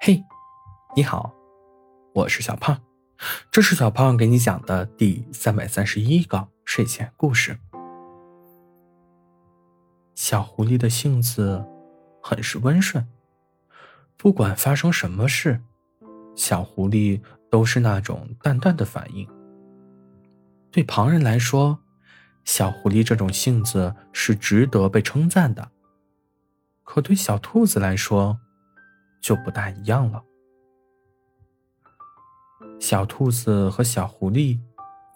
嘿，你好，我是小胖，这是小胖给你讲的第三百三十一个睡前故事。小狐狸的性子很是温顺，不管发生什么事，小狐狸都是那种淡淡的反应。对旁人来说，小狐狸这种性子是值得被称赞的，可对小兔子来说，就不大一样了。小兔子和小狐狸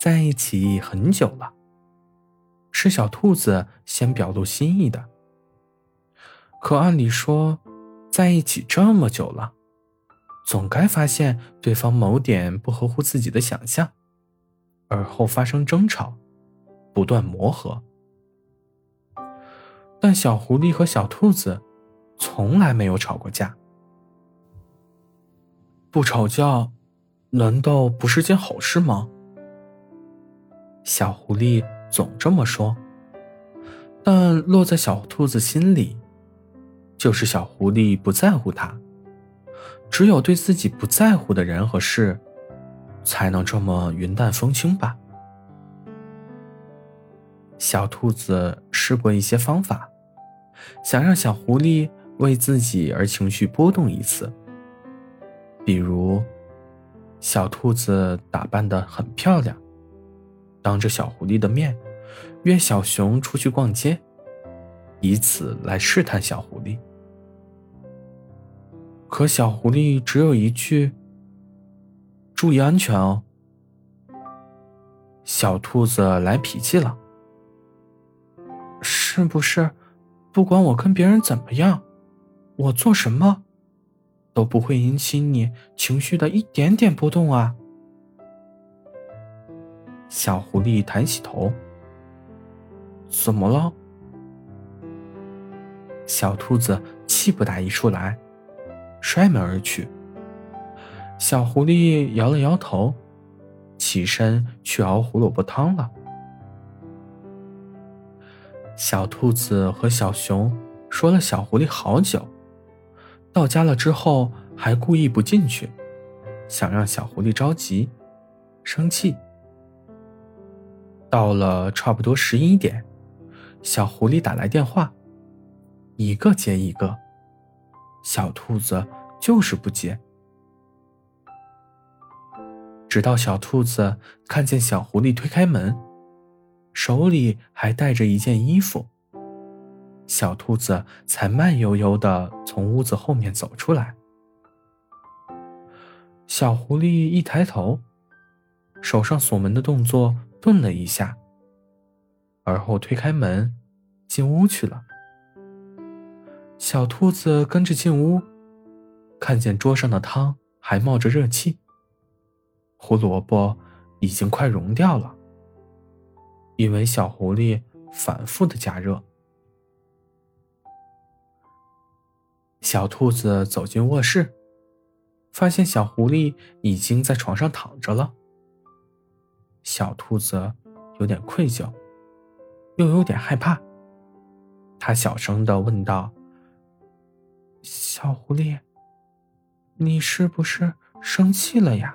在一起很久了，是小兔子先表露心意的。可按理说，在一起这么久了，总该发现对方某点不合乎自己的想象，而后发生争吵，不断磨合。但小狐狸和小兔子从来没有吵过架。不吵架，难道不是件好事吗？小狐狸总这么说，但落在小兔子心里，就是小狐狸不在乎它。只有对自己不在乎的人和事，才能这么云淡风轻吧。小兔子试过一些方法，想让小狐狸为自己而情绪波动一次。比如，小兔子打扮的很漂亮，当着小狐狸的面约小熊出去逛街，以此来试探小狐狸。可小狐狸只有一句：“注意安全哦。”小兔子来脾气了：“是不是？不管我跟别人怎么样，我做什么？”都不会引起你情绪的一点点波动啊！小狐狸抬起头，怎么了？小兔子气不打一处来，摔门而去。小狐狸摇了摇头，起身去熬胡萝卜汤了。小兔子和小熊说了小狐狸好久。到家了之后，还故意不进去，想让小狐狸着急、生气。到了差不多十一点，小狐狸打来电话，一个接一个，小兔子就是不接。直到小兔子看见小狐狸推开门，手里还带着一件衣服。小兔子才慢悠悠的从屋子后面走出来。小狐狸一抬头，手上锁门的动作顿了一下，而后推开门，进屋去了。小兔子跟着进屋，看见桌上的汤还冒着热气，胡萝卜已经快融掉了，因为小狐狸反复的加热。小兔子走进卧室，发现小狐狸已经在床上躺着了。小兔子有点愧疚，又有点害怕。他小声的问道：“小狐狸，你是不是生气了呀？”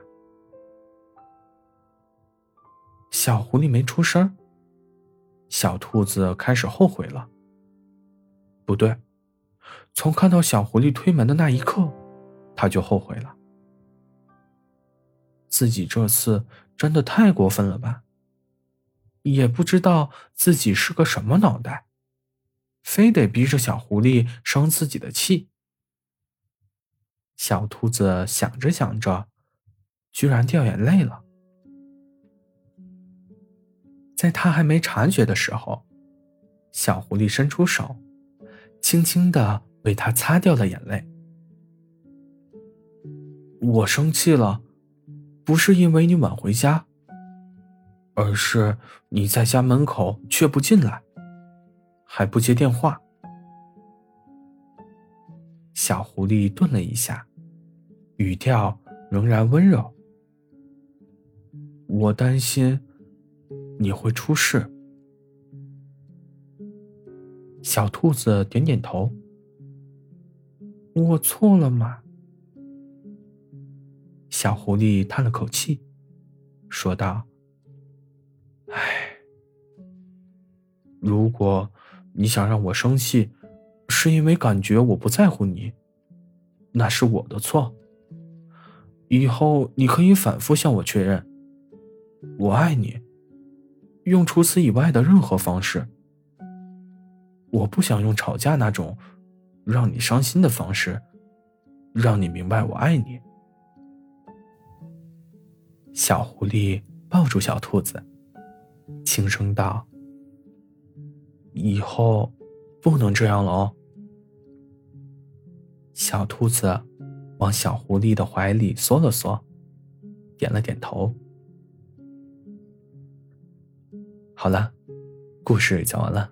小狐狸没出声。小兔子开始后悔了。不对。从看到小狐狸推门的那一刻，他就后悔了。自己这次真的太过分了吧？也不知道自己是个什么脑袋，非得逼着小狐狸生自己的气。小兔子想着想着，居然掉眼泪了。在他还没察觉的时候，小狐狸伸出手，轻轻的。为他擦掉了眼泪。我生气了，不是因为你晚回家，而是你在家门口却不进来，还不接电话。小狐狸顿了一下，语调仍然温柔。我担心你会出事。小兔子点点头。我错了吗？小狐狸叹了口气，说道：“唉，如果你想让我生气，是因为感觉我不在乎你，那是我的错。以后你可以反复向我确认，我爱你，用除此以外的任何方式。我不想用吵架那种让你伤心的方式，让你明白我爱你。”小狐狸抱住小兔子，轻声道：“以后不能这样了哦。”小兔子往小狐狸的怀里缩了缩，点了点头。好了，故事讲完了。